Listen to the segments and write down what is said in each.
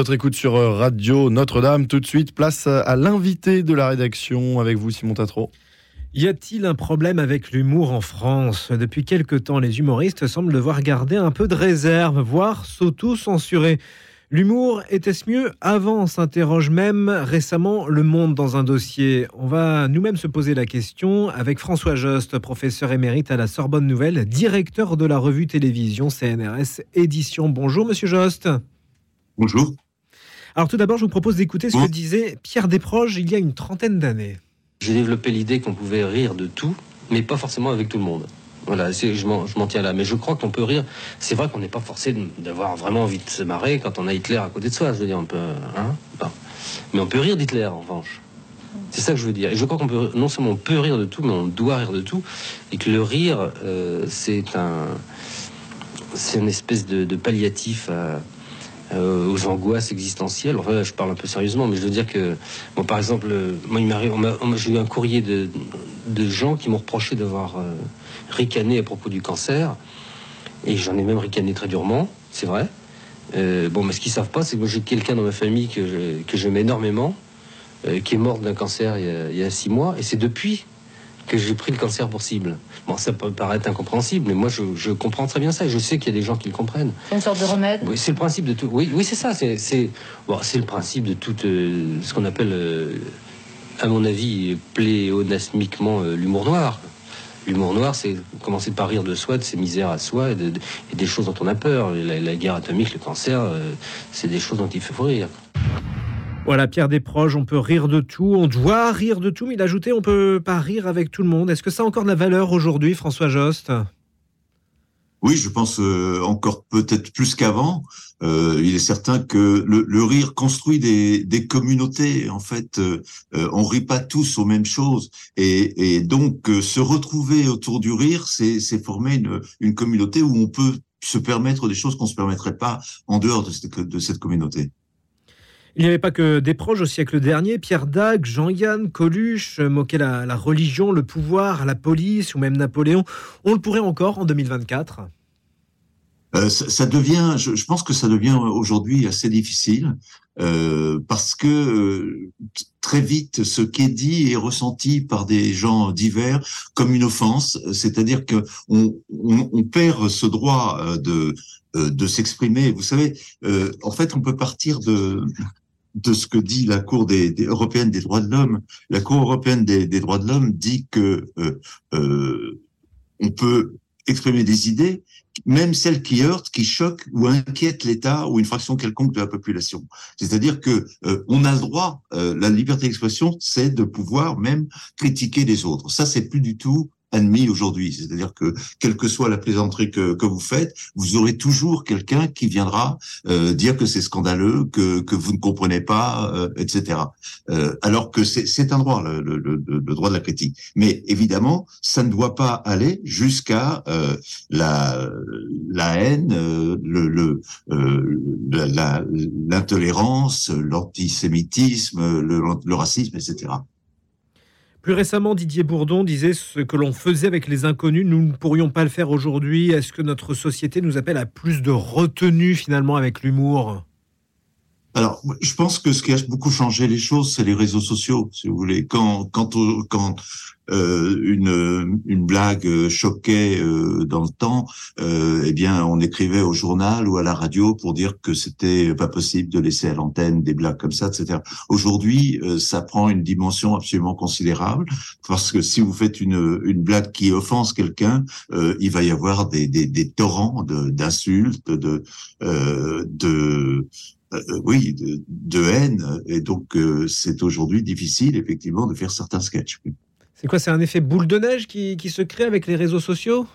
Notre écoute sur euh, Radio Notre-Dame. Tout de suite, place à l'invité de la rédaction avec vous, Simon Tatro. Y a-t-il un problème avec l'humour en France? Depuis quelque temps, les humoristes semblent devoir garder un peu de réserve, voire s'auto-censurer. L'humour était-ce mieux avant? s'interroge même récemment Le Monde dans un dossier. On va nous-mêmes se poser la question avec François Jost, professeur émérite à la Sorbonne Nouvelle, directeur de la revue télévision CNRS Édition. Bonjour, monsieur Jost. Bonjour. Alors tout d'abord, je vous propose d'écouter ce que disait Pierre Desproges il y a une trentaine d'années. J'ai développé l'idée qu'on pouvait rire de tout, mais pas forcément avec tout le monde. Voilà, je m'en tiens là. Mais je crois qu'on peut rire. C'est vrai qu'on n'est pas forcé d'avoir vraiment envie de se marrer quand on a Hitler à côté de soi. Je veux dire, on peut. Hein mais on peut rire d'Hitler, en revanche. C'est ça que je veux dire. Et je crois qu'on peut. Non seulement on peut rire de tout, mais on doit rire de tout. Et que le rire, euh, c'est un. C'est une espèce de, de palliatif à euh, aux angoisses existentielles. Enfin, je parle un peu sérieusement, mais je veux dire que, bon, par exemple, euh, moi, il m'arrive, j'ai eu un courrier de, de gens qui m'ont reproché d'avoir euh, ricané à propos du cancer, et j'en ai même ricané très durement, c'est vrai. bon, mais ce qu'ils savent pas, c'est que j'ai quelqu'un dans ma famille que j'aime énormément, qui est mort d'un cancer il y a six mois, et c'est depuis que j'ai pris le cancer pour cible. Bon, ça peut paraître incompréhensible, mais moi, je, comprends très bien ça et je sais qu'il y a des gens qui le comprennent. C'est une sorte de remède? Oui, c'est le principe de tout. Oui, oui c'est ça. C'est bon, le principe de tout euh, ce qu'on appelle, euh, à mon avis, pléonasmiquement euh, l'humour noir. L'humour noir, c'est commencer par rire de soi, de ses misères à soi et, des choses dont on a peur. La, guerre atomique, le cancer, c'est des choses dont il faut rire. Voilà, Pierre Desproges, on peut rire de tout, on doit rire de tout, mais il ajoutait on peut pas rire avec tout le monde. Est-ce que ça a encore de la valeur aujourd'hui, François Jost? Oui, je pense euh, encore peut-être plus qu'avant. Euh, il est certain que le, rire construit des, communautés. En fait, euh, on rit pas tous aux mêmes choses, et, donc se retrouver autour du rire, c'est former une, communauté où on peut se permettre des choses qu'on se permettrait pas en dehors de de cette communauté. Il n'y avait pas que des proches au siècle dernier. Pierre Dac, Jean-Yann, Coluche moquaient la, religion, le pouvoir, la police ou même Napoléon. On le pourrait encore en 2024 euh, ça, devient, je, pense que ça devient aujourd'hui assez difficile euh, parce que euh, très vite, ce qui est dit est ressenti par des gens divers comme une offense, c'est-à-dire que on, on, perd ce droit de de s'exprimer. Vous savez, en fait, on peut partir de de ce que dit la Cour des, européenne des droits de l'homme. La Cour européenne des, droits de l'homme dit que euh, euh, on peut exprimer des idées, même celles qui heurtent, qui choquent ou inquiètent l'État ou une fraction quelconque de la population. C'est-à-dire que euh, on a le droit, la liberté d'expression, c'est de pouvoir même critiquer les autres. Ça, c'est plus du tout admis aujourd'hui. C'est-à-dire que quelle que soit la plaisanterie que, que vous faites, vous aurez toujours quelqu'un qui viendra euh, dire que c'est scandaleux, que, que vous ne comprenez pas, euh, etc. Euh, alors que c'est un droit, le, le, le, droit de la critique. Mais évidemment, ça ne doit pas aller jusqu'à euh, la, la haine, euh, le, le l'intolérance, l'antisémitisme, le, le racisme, etc. Plus récemment, Didier Bourdon disait ce que l'on faisait avec les inconnus, nous ne pourrions pas le faire aujourd'hui. Est-ce que notre société nous appelle à plus de retenue finalement avec l'humour? Alors, je pense que ce qui a beaucoup changé les choses, c'est les réseaux sociaux, si vous voulez. Quand, euh, une, une blague choquait euh, dans le temps, euh, eh bien, on écrivait au journal ou à la radio pour dire que c'était pas possible de laisser à l'antenne des blagues comme ça, etc. Aujourd'hui, euh, ça prend une dimension absolument considérable parce que si vous faites une, une blague qui offense quelqu'un, euh, il va y avoir des, des, des torrents d'insultes, de, de, de euh, euh, oui, de, haine. Et donc, euh, c'est aujourd'hui difficile, effectivement, de faire certains sketchs. C'est quoi C'est un effet boule de neige qui, se crée avec les réseaux sociaux?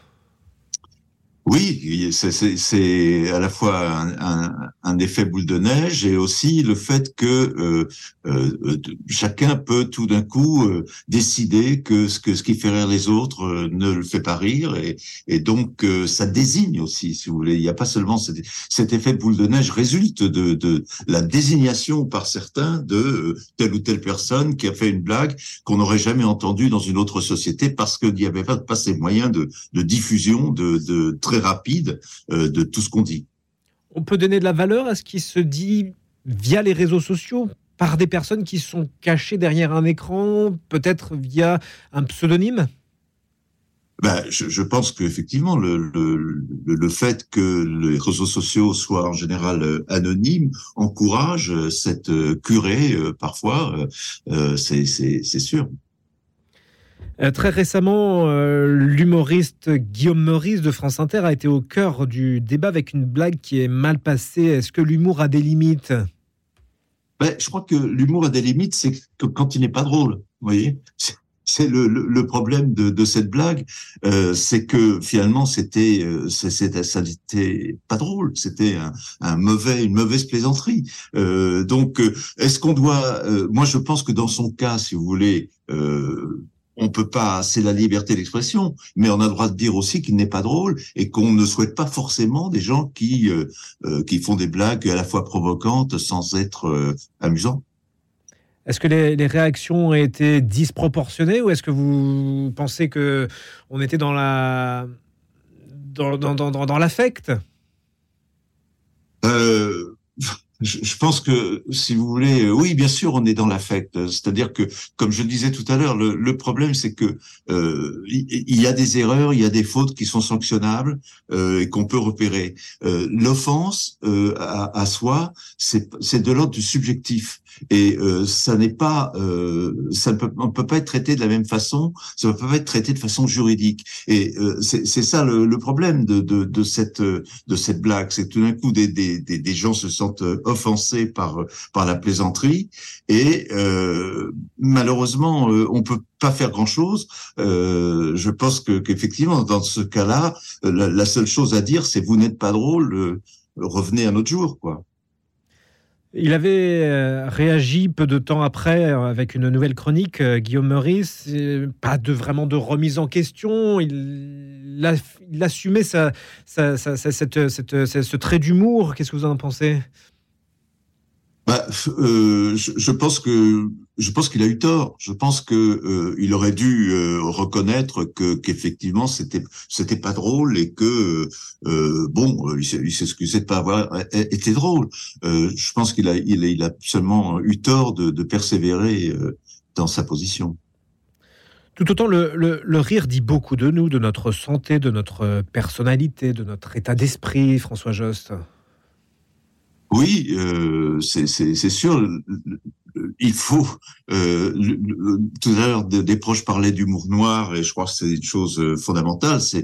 Oui, c'est à la fois un, un, effet boule de neige et aussi le fait que euh, euh, chacun peut tout d'un coup euh, décider que ce, que ce qui fait rire les autres ne le fait pas rire et, et donc ça désigne aussi, si vous voulez. Il n'y a pas seulement cet, cet, effet boule de neige résulte de, de la désignation par certains de telle ou telle personne qui a fait une blague qu'on n'aurait jamais entendue dans une autre société parce qu'il n'y avait pas, pas ces moyens de, de diffusion de, de rapide euh, de tout ce qu'on dit. On peut donner de la valeur à ce qui se dit via les réseaux sociaux par des personnes qui sont cachées derrière un écran, peut-être via un pseudonyme? Ben, je, je, pense qu'effectivement, le, le, le, fait que les réseaux sociaux soient en général euh, anonymes encourage euh, cette curée, parfois, euh, c'est sûr. Très récemment, l'humoriste Guillaume Meurice de France Inter a été au cœur du débat avec une blague qui est mal passée. Est-ce que l'humour a des limites? Ben, Je crois que l'humour a des limites, c'est que quand il n'est pas drôle. Vous voyez? C'est le, problème de, cette blague, euh, c'est que finalement c'était euh, ça n'était pas drôle, c'était une mauvaise plaisanterie. Euh, donc euh, est-ce qu'on doit euh, Moi je pense que dans son cas, si vous voulez. Euh, on peut pas, c'est la liberté d'expression, mais on a le droit de dire aussi qu'il n'est pas drôle et qu'on ne souhaite pas forcément des gens qui qui font des blagues à la fois provocantes sans être amusants. Est-ce que les, réactions ont été disproportionnées ou est-ce que vous pensez que on était dans la dans, dans, dans, dans l'affect? Euh, je, pense que, si vous voulez, euh, oui, bien sûr, on est dans l'affect. C'est-à-dire que, comme je le disais tout à l'heure, le, le, problème, c'est que euh, il y a des erreurs, il y a des fautes qui sont sanctionnables euh, et qu'on peut repérer. Euh, L'offense euh, à, à, soi, c'est de l'ordre du subjectif. Et euh, ça n'est pas, euh, ça ne peut, pas être traité de la même façon, ça ne peut pas être traité de façon juridique. Et euh, c'est ça le, le problème de, de, de, cette de cette blague, c'est tout d'un coup des, des, des, gens se sentent offensés par par la plaisanterie et euh, malheureusement on peut pas faire grand chose. je pense que qu'effectivement dans ce cas-là, la, seule chose à dire c'est vous n'êtes pas drôle, revenez un autre jour, quoi. Il avait euh, réagi peu de temps après euh, avec une nouvelle chronique, euh, Guillaume Meurice. Pas de vraiment de remise en question. Il, assumait sa, ce trait d'humour. Qu'est-ce que vous en pensez? Bah, euh, je, pense que je pense qu'il a eu tort. Je pense que euh, il aurait dû euh, reconnaître que qu'effectivement c'était c'était pas drôle et que euh, bon il s'excusait de pas avoir été drôle. je pense qu'il a il, a seulement eu tort de, persévérer dans sa position. Tout autant le, le, le, rire dit beaucoup de nous, de notre santé, de notre personnalité, de notre état d'esprit, François Jost. Oui, euh, c'est sûr. Il faut. Euh, tout à l'heure, des proches parlaient d'humour noir, et je crois que c'est une chose euh, fondamentale. C'est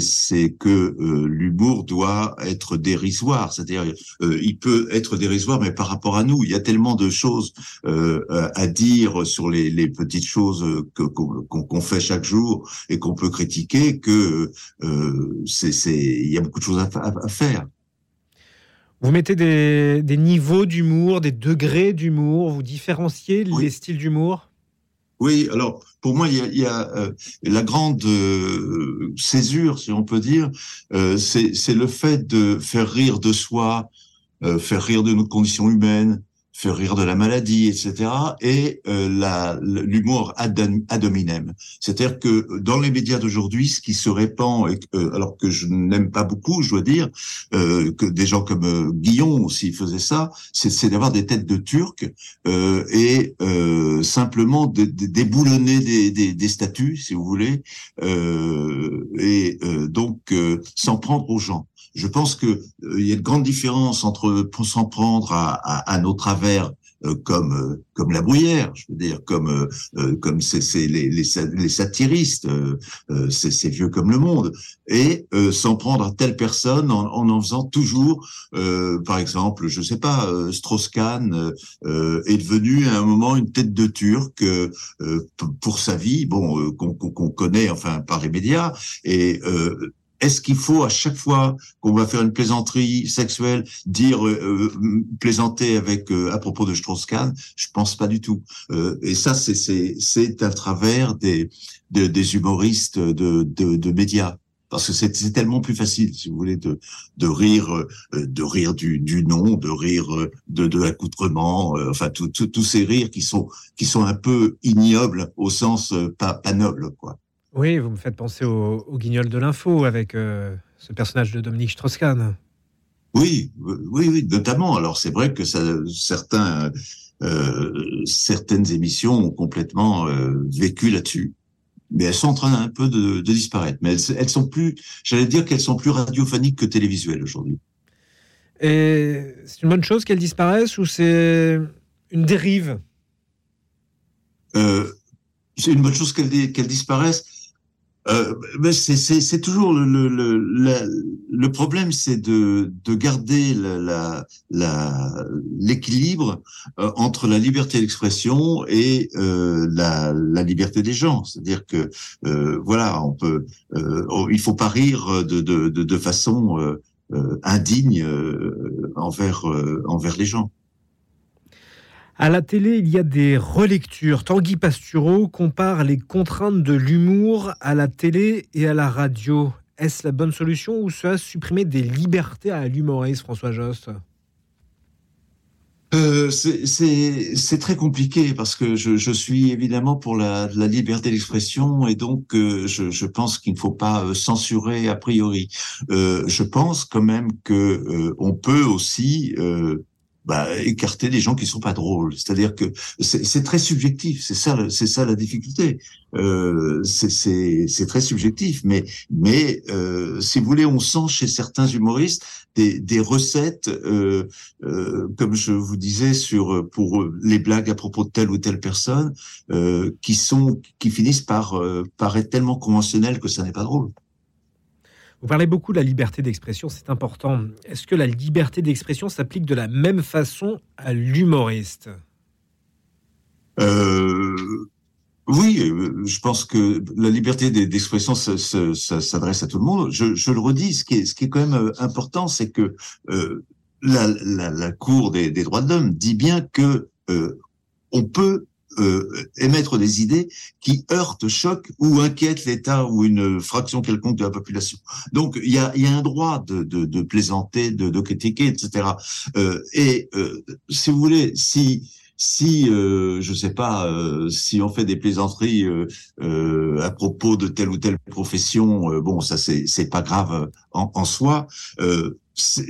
c'est que euh, l'humour doit être dérisoire, c'est-à-dire euh, il peut être dérisoire, mais par rapport à nous, il y a tellement de choses à dire sur les, les petites choses qu'on fait chaque jour et qu'on peut critiquer que c'est il y a beaucoup de choses à, à faire. Vous mettez des, niveaux d'humour, des degrés d'humour, vous différenciez les styles d'humour? Oui, alors pour moi, il y a, euh, la grande euh, césure, si on peut dire, euh, c'est le fait de faire rire de soi, faire rire de notre condition humaine, faire rire de la maladie, etc. Et euh, l'humour ad, hominem. C'est-à-dire que dans les médias d'aujourd'hui, ce qui se répand, euh, alors que je n'aime pas beaucoup, je dois dire, euh, que des gens comme euh, Guillon aussi faisaient ça, c'est d'avoir des têtes de Turcs euh, et simplement de, de, déboulonner des, des, des, statues, si vous voulez, et donc s'en prendre aux gens je pense que euh, il y a une grande différence entre s'en prendre à, à, à, nos travers euh, comme euh, comme la bruyère, je veux dire, comme comme c'est les, les, les, satiristes, c'est vieux comme le monde, et s'en prendre à telle personne en en, en faisant toujours, par exemple, je sais pas, Strauss-Kahn est devenu à un moment une tête de Turc pour sa vie, bon qu'on qu'on connaît enfin par les médias, et est-ce qu'il faut à chaque fois qu'on va faire une plaisanterie sexuelle dire euh, euh, plaisanter avec euh, à propos de Strauss-Kahn? Je pense pas du tout. et ça, c'est c'est à travers des des humoristes de, de, de médias parce que c'est tellement plus facile, si vous voulez, de, de rire, de rire du, du nom, de rire de, de l'accoutrement, enfin tous ces rires qui sont qui sont un peu ignobles au sens pas, pas noble, quoi. Oui, vous me faites penser au, guignol de l'info avec euh, ce personnage de Dominique Strauss-Kahn. Oui, oui, oui, notamment. Alors c'est vrai que ça, certains, euh, certaines émissions ont complètement euh, vécu là-dessus, mais elles sont en train un peu de, de disparaître. Mais elles, elles sont plus, j'allais dire qu'elles sont plus radiophoniques que télévisuelles aujourd'hui. Et c'est une bonne chose qu'elles disparaissent ou c'est une dérive? Euh, C'est une bonne chose qu'elles qu'elles disparaissent. Euh, c'est toujours le, le, le, le problème, c'est de, de garder l'équilibre la, la, euh, entre la liberté d'expression et euh, la, liberté des gens. C'est-à-dire que euh, voilà, on peut, euh, il faut pas rire de, de, de, de façon euh, indigne envers envers les gens. À la télé, il y a des relectures. Tanguy Pastureau compare les contraintes de l'humour à la télé et à la radio. Est-ce la bonne solution ou cela supprimer des libertés à l'humoriste, François Jost? Euh, c'est très compliqué parce que je, suis évidemment pour la, liberté d'expression et donc euh, je, pense qu'il ne faut pas euh, censurer a priori. Je pense quand même que on peut aussi bah, écarter des gens qui sont pas drôles. C'est-à-dire que c'est très subjectif. C'est ça, c'est ça la difficulté. Euh, c'est très subjectif. Mais, mais euh, si vous voulez, on sent chez certains humoristes des, des recettes, euh, euh, comme je vous disais sur pour les blagues à propos de telle ou telle personne, euh, qui sont qui finissent par euh, par être tellement conventionnelles que ça n'est pas drôle. Vous parlez beaucoup de la liberté d'expression, c'est important. Est-ce que la liberté d'expression s'applique de la même façon à l'humoriste? Euh, Oui, je pense que la liberté d'expression s'adresse à tout le monde. Je, le redis, ce qui est, quand même euh, important, c'est que euh, la, Cour des, droits de l'homme dit bien que euh, on peut euh, émettre des idées qui heurtent, choquent ou inquiètent l'État ou une fraction quelconque de la population. Donc il y a, y a, un droit de, de, de plaisanter, de, de, critiquer, etc. Euh, et euh, si vous voulez, si si euh, je sais pas euh, si on fait des plaisanteries euh, euh à propos de telle ou telle profession bon ça c'est c'est pas grave en, en soi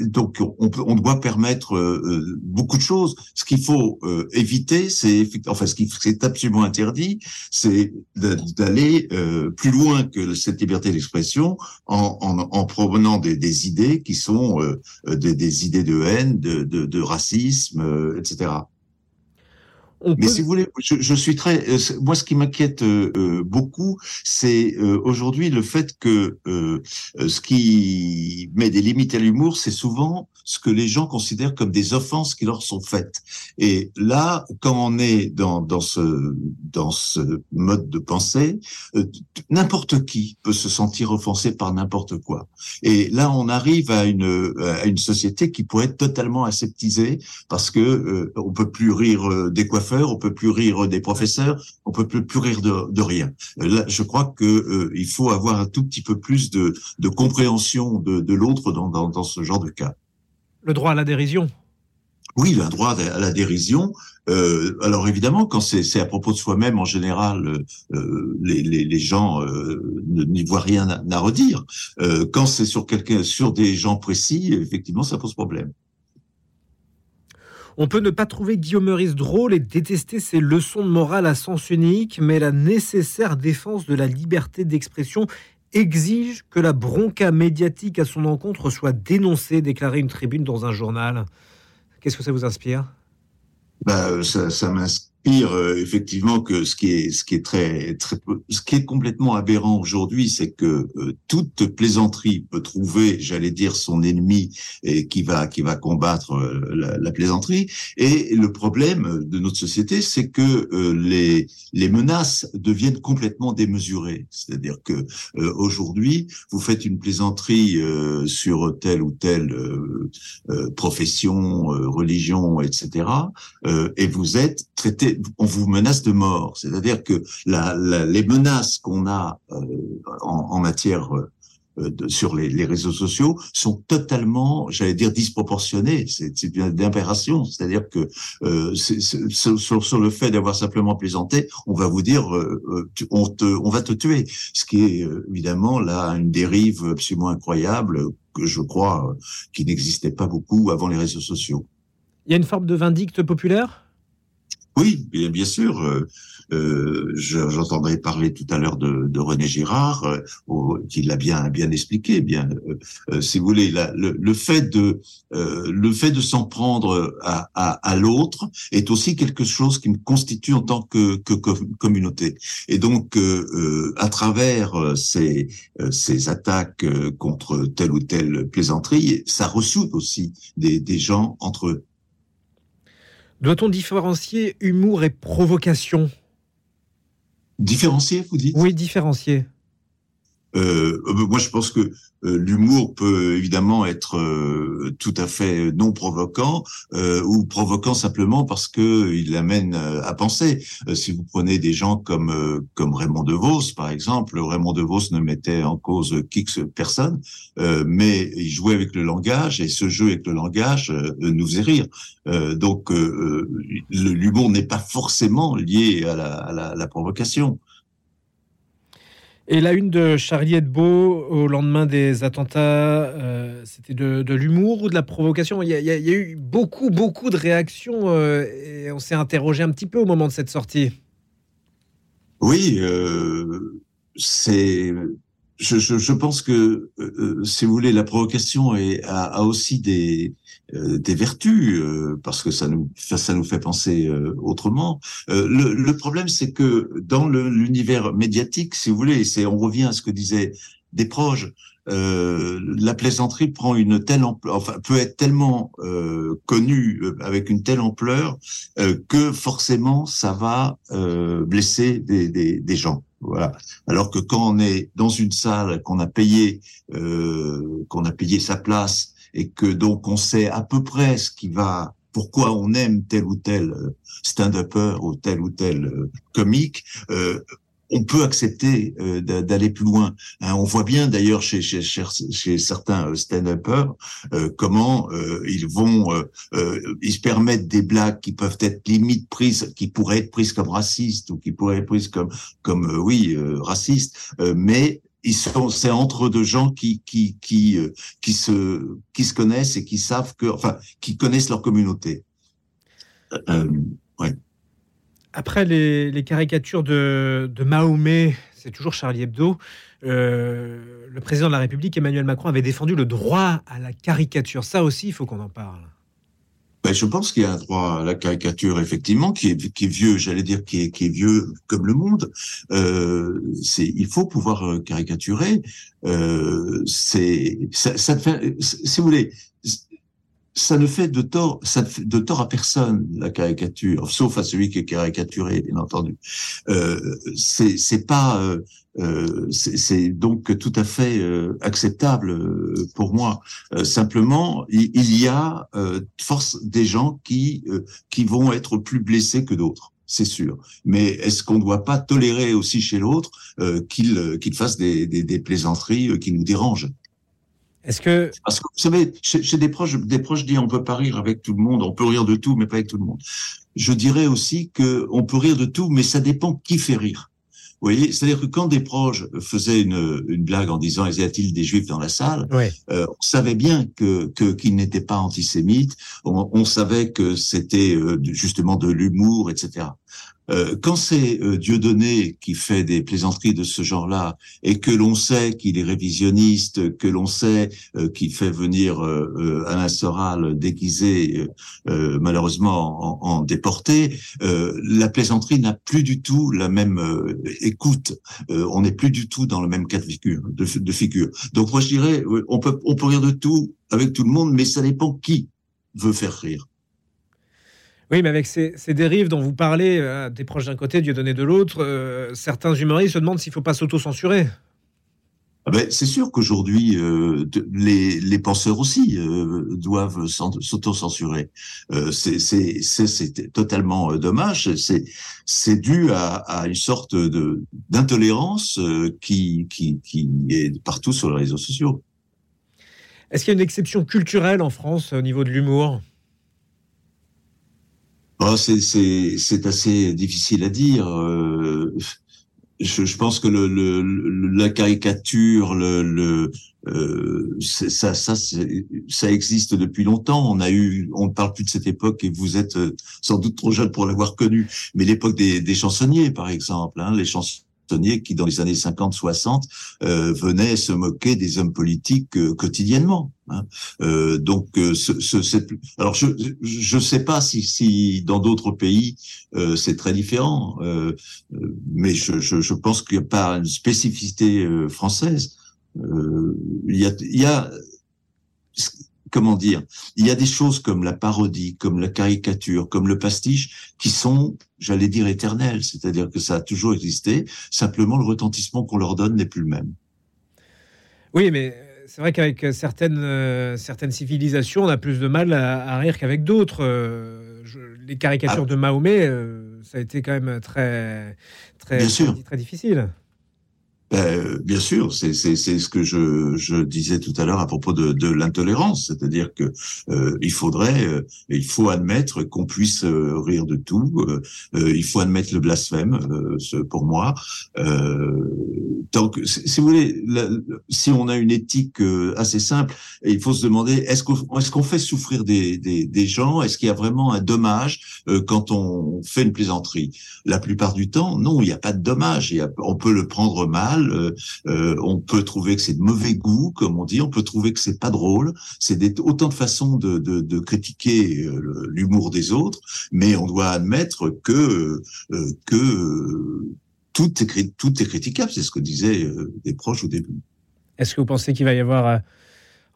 donc on, peut, on doit permettre euh, beaucoup de choses. Ce qu'il faut euh, éviter, c'est enfin ce qui est absolument interdit, c'est d'aller euh, plus loin que cette liberté d'expression en, en, en, provenant des, des, idées qui sont des, des, idées de haine, de, de, de racisme, etc. Mais si vous voulez, je, je suis très. Euh, moi, ce qui m'inquiète euh, euh beaucoup, c'est euh, aujourd'hui le fait que ce qui met des limites à l'humour, c'est souvent ce que les gens considèrent comme des offenses qui leur sont faites. Et là, quand on est dans, dans ce dans ce mode de pensée, n'importe qui peut se sentir offensé par n'importe quoi. Et là, on arrive à une à une société qui pourrait être totalement aseptisée parce que on peut plus rire des coiffeurs on peut plus rire des professeurs, on peut plus, plus rire de, de rien. Là, je crois que euh, il faut avoir un tout petit peu plus de, de compréhension de, de l'autre dans, dans, dans, ce genre de cas. Le droit à la dérision. Oui, le droit à la dérision. Euh, alors évidemment, quand c'est à propos de soi-même, en général, euh, les, les, les, gens euh, n'y voient rien à, à redire. Euh, quand c'est sur quelqu'un, sur des gens précis, effectivement, ça pose problème. On peut ne pas trouver Guillaume Meurice drôle et détester ses leçons de morale à sens unique, mais la nécessaire défense de la liberté d'expression exige que la bronca médiatique à son encontre soit dénoncée, déclarait une tribune dans un journal. Qu'est-ce que ça vous inspire? Bah, ça, ça m'inspire pire euh, effectivement que ce qui est ce qui est très très ce qui est complètement aberrant aujourd'hui, c'est que euh, toute plaisanterie peut trouver, j'allais dire, son ennemi et qui va qui va combattre euh, la, la, plaisanterie. Et le problème de notre société, c'est que les les menaces deviennent complètement démesurées. C'est-à-dire que aujourd'hui, vous faites une plaisanterie sur telle ou telle profession, religion, etc. et vous êtes traité on vous menace de mort. C'est-à-dire que les menaces qu'on a euh, en, matière euh, sur les, réseaux sociaux sont totalement, j'allais dire, disproportionnées. C'est d'impération. C'est-à-dire que euh, sur, le fait d'avoir simplement plaisanté, on va vous dire, on va te tuer. Ce qui est évidemment là une dérive absolument incroyable que je crois qui n'existait pas beaucoup avant les réseaux sociaux. Il y a une forme de vindicte populaire? Oui, bien, sûr. Euh, J'entendrai parler tout à l'heure de, de, René Girard, euh, qui l'a bien bien expliqué. Bien, euh, euh, si vous voulez, le, le, fait de euh, le fait de s'en prendre à, à, à l'autre est aussi quelque chose qui me constitue en tant que, que, communauté. Et donc, à travers ces ces attaques contre telle ou telle plaisanterie, ça ressoude aussi des, des gens entre eux. Doit-on différencier humour et provocation? Différencier, vous dites? Oui, différencier. Euh, euh, moi, je pense que euh, l'humour peut évidemment être euh, tout à fait non provoquant euh, ou provoquant simplement parce que il amène à penser. si vous prenez des gens comme comme Raymond DeVos, par exemple, Raymond DeVos ne mettait en cause que personne, mais il jouait avec le langage et ce jeu avec le langage nous faisait rire. donc, l'humour n'est pas forcément lié à la, à la, la provocation. Et la une de Charlie Hebdo au lendemain des attentats, euh, c'était de, l'humour ou de la provocation? Il y, a, il y, a, eu beaucoup, beaucoup de réactions euh, et on s'est interrogé un petit peu au moment de cette sortie. Oui, euh, c'est. Je, je, je, pense que, euh, si vous voulez, la provocation est, a, a aussi des, euh, des vertus euh, parce que ça nous ça nous fait penser euh, autrement. Le, le, problème c'est que dans l'univers médiatique, si vous voulez, c'est on revient à ce que disait des proches. Euh, la plaisanterie prend une telle enfin peut être tellement euh, connue avec une telle ampleur euh, que forcément ça va blesser des, des, des, gens. Voilà. Alors que quand on est dans une salle, qu'on a payé, qu'on a payé sa place et que donc on sait à peu près ce qui va, pourquoi on aime tel ou tel euh, stand-upper ou tel ou tel euh, comique, euh, on peut accepter euh, d'aller plus loin. Hein, on voit bien d'ailleurs chez, chez, chez, certains stand-uppers euh, comment euh, ils vont, ils se permettent des blagues qui peuvent être limite prises, qui pourraient être prises comme racistes ou qui pourraient être prises comme, comme oui, racistes, mais ils sont, c'est entre deux gens qui qui qui euh, qui se qui se connaissent et qui savent que, enfin, qui connaissent leur communauté. Euh, euh ouais. Après les, caricatures de, Mahomet, c'est toujours Charlie Hebdo. Euh, le président de la République, Emmanuel Macron, avait défendu le droit à la caricature. Ça aussi, il faut qu'on en parle. Ben, je pense qu'il y a un droit à la caricature, effectivement, qui est, qui est vieux, j'allais dire, qui est, qui est vieux comme le monde. Euh, c'est, il faut pouvoir euh, caricaturer. C'est, si vous voulez, ça ne fait de tort, ça fait de tort à personne la caricature, sauf à celui qui est caricaturé, bien entendu. Euh, c'est, pas, euh, euh c'est donc tout à fait euh, acceptable euh, pour moi. simplement, il, y a force des gens qui qui vont être plus blessés que d'autres c'est sûr. Mais est-ce qu'on ne doit pas tolérer aussi chez l'autre euh, qu'il qu'il fasse des, des, des plaisanteries qui nous dérangent? Est-ce que parce que vous savez, chez, des proches, des proches disent on peut pas rire avec tout le monde, on peut rire de tout, mais pas avec tout le monde. Je dirais aussi que on peut rire de tout, mais ça dépend qui fait rire. Vous voyez, c'est-à-dire que quand des proches faisaient une, une blague en disant y a-t-il des juifs dans la salle, euh, on savait bien que qu'ils n'étaient pas antisémites, on, on savait que c'était euh, justement de l'humour, etc. Euh, quand c'est euh, Dieudonné qui fait des plaisanteries de ce genre-là et que l'on sait qu'il est révisionniste, que l'on sait euh, qu'il fait venir euh, Alain Soral déguisé, malheureusement en, en déporté, la plaisanterie n'a plus du tout la même écoute. on n'est plus du tout dans le même cas de figure, de, de figure. Donc moi je dirais, on peut on peut rire de tout avec tout le monde, mais ça dépend qui veut faire rire. Oui, mais avec ces, dérives dont vous parlez, euh, des proches d'un côté, Dieu donné de l'autre, euh, certains humoristes se demandent s'il ne faut pas s'auto-censurer. Ah ben, c'est sûr qu'aujourd'hui, euh, les, les, penseurs aussi doivent s'auto-censurer. c'est totalement dommage. C'est dû à, à, une sorte d'intolérance qui, qui, qui est partout sur les réseaux sociaux. Est-ce qu'il y a une exception culturelle en France au niveau de l'humour? C'est assez difficile à dire. Euh, je, pense que le, la caricature, le, euh, ça, ça, ça existe depuis longtemps. On a eu, on ne parle plus de cette époque et vous êtes euh, sans doute trop jeune pour l'avoir connue, mais l'époque des, des, chansonniers, par exemple, hein, les chansons qui, dans les années 50-60, euh, venaient se moquer des hommes politiques euh, quotidiennement. Hein. Euh, donc, euh, alors je je sais pas si, dans d'autres pays euh, c'est très différent, mais je, je, je pense a pas une spécificité française. il y a comment dire, il y a des choses comme la parodie, comme la caricature, comme le pastiche, qui sont, j'allais dire, éternelles. C'est-à-dire que ça a toujours existé. Simplement, le retentissement qu'on leur donne n'est plus le même. Oui, mais c'est vrai qu'avec certaines, euh, certaines civilisations, on a plus de mal à, rire qu'avec d'autres. Euh, les caricatures ah. de Mahomet, euh, ça a été quand même très, très, très difficile. Ben, bien sûr, c'est ce que je, je, disais tout à l'heure à propos de, de l'intolérance, c'est-à-dire que euh, il faudrait, euh, il faut admettre qu'on puisse euh, rire de tout, il faut admettre le blasphème, pour moi. donc, si vous voulez, si on a une éthique assez simple, il faut se demander est-ce qu'on est-ce qu'on fait souffrir des, des, des gens? Est-ce qu'il y a vraiment un dommage quand on fait une plaisanterie? La plupart du temps, non, il n'y a pas de dommage. On peut le prendre mal euh, euh, on peut trouver que c'est de mauvais goût, comme on dit. On peut trouver que c'est pas drôle. C'est autant de façons de, critiquer euh, l'humour des autres, mais on doit admettre que tout est critiquable. C'est ce que disaient des proches au début. Est-ce que vous pensez qu'il va y avoir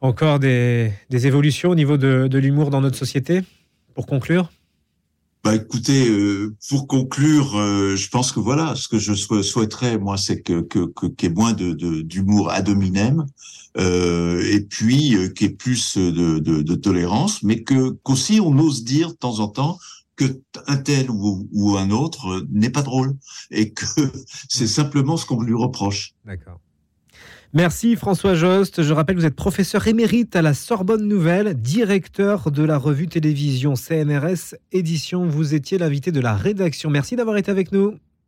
encore des, évolutions au niveau de l'humour dans notre société Pour conclure? Bah écoutez, euh, pour conclure, euh, je pense que voilà, ce que je souhaiterais, moi, c'est que qu'il que, y ait moins de d'humour ad hominem, euh, et puis euh, qu'il y ait plus de, de, de tolérance, mais que qu'aussi on ose dire de temps en temps que un tel ou, ou un autre n'est pas drôle, et que c'est simplement ce qu'on lui reproche. D'accord. Merci François Jost. Je rappelle que vous êtes professeur émérite à la Sorbonne Nouvelle, directeur de la revue télévision CNRS Édition. Vous étiez l'invité de la rédaction. Merci d'avoir été avec nous.